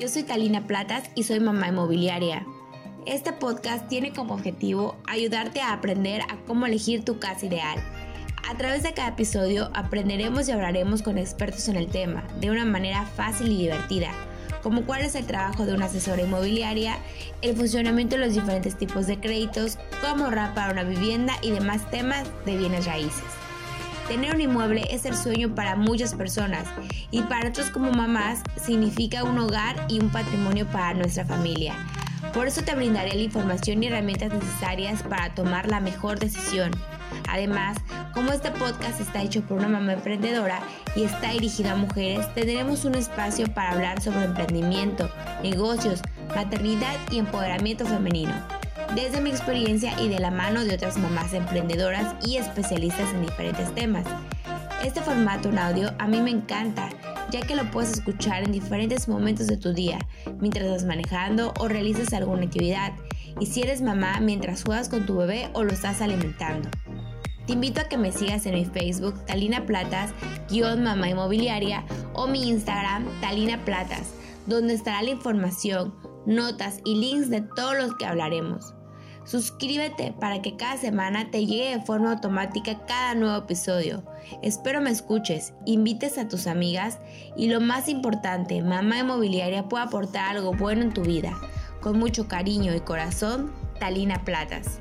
Yo soy Talina Platas y soy mamá inmobiliaria. Este podcast tiene como objetivo ayudarte a aprender a cómo elegir tu casa ideal. A través de cada episodio aprenderemos y hablaremos con expertos en el tema de una manera fácil y divertida, como cuál es el trabajo de una asesora inmobiliaria, el funcionamiento de los diferentes tipos de créditos, cómo ahorrar para una vivienda y demás temas de bienes raíces. Tener un inmueble es el sueño para muchas personas y para otros como mamás significa un hogar y un patrimonio para nuestra familia. Por eso te brindaré la información y herramientas necesarias para tomar la mejor decisión. Además, como este podcast está hecho por una mamá emprendedora y está dirigido a mujeres, tendremos un espacio para hablar sobre emprendimiento, negocios, maternidad y empoderamiento femenino desde mi experiencia y de la mano de otras mamás emprendedoras y especialistas en diferentes temas. Este formato en audio a mí me encanta, ya que lo puedes escuchar en diferentes momentos de tu día, mientras vas manejando o realizas alguna actividad, y si eres mamá mientras juegas con tu bebé o lo estás alimentando. Te invito a que me sigas en mi Facebook Talina Platas, guion mamá inmobiliaria, o mi Instagram Talina Platas, donde estará la información, notas y links de todos los que hablaremos. Suscríbete para que cada semana te llegue de forma automática cada nuevo episodio. Espero me escuches, invites a tus amigas y lo más importante, Mamá Inmobiliaria puede aportar algo bueno en tu vida. Con mucho cariño y corazón, Talina Platas.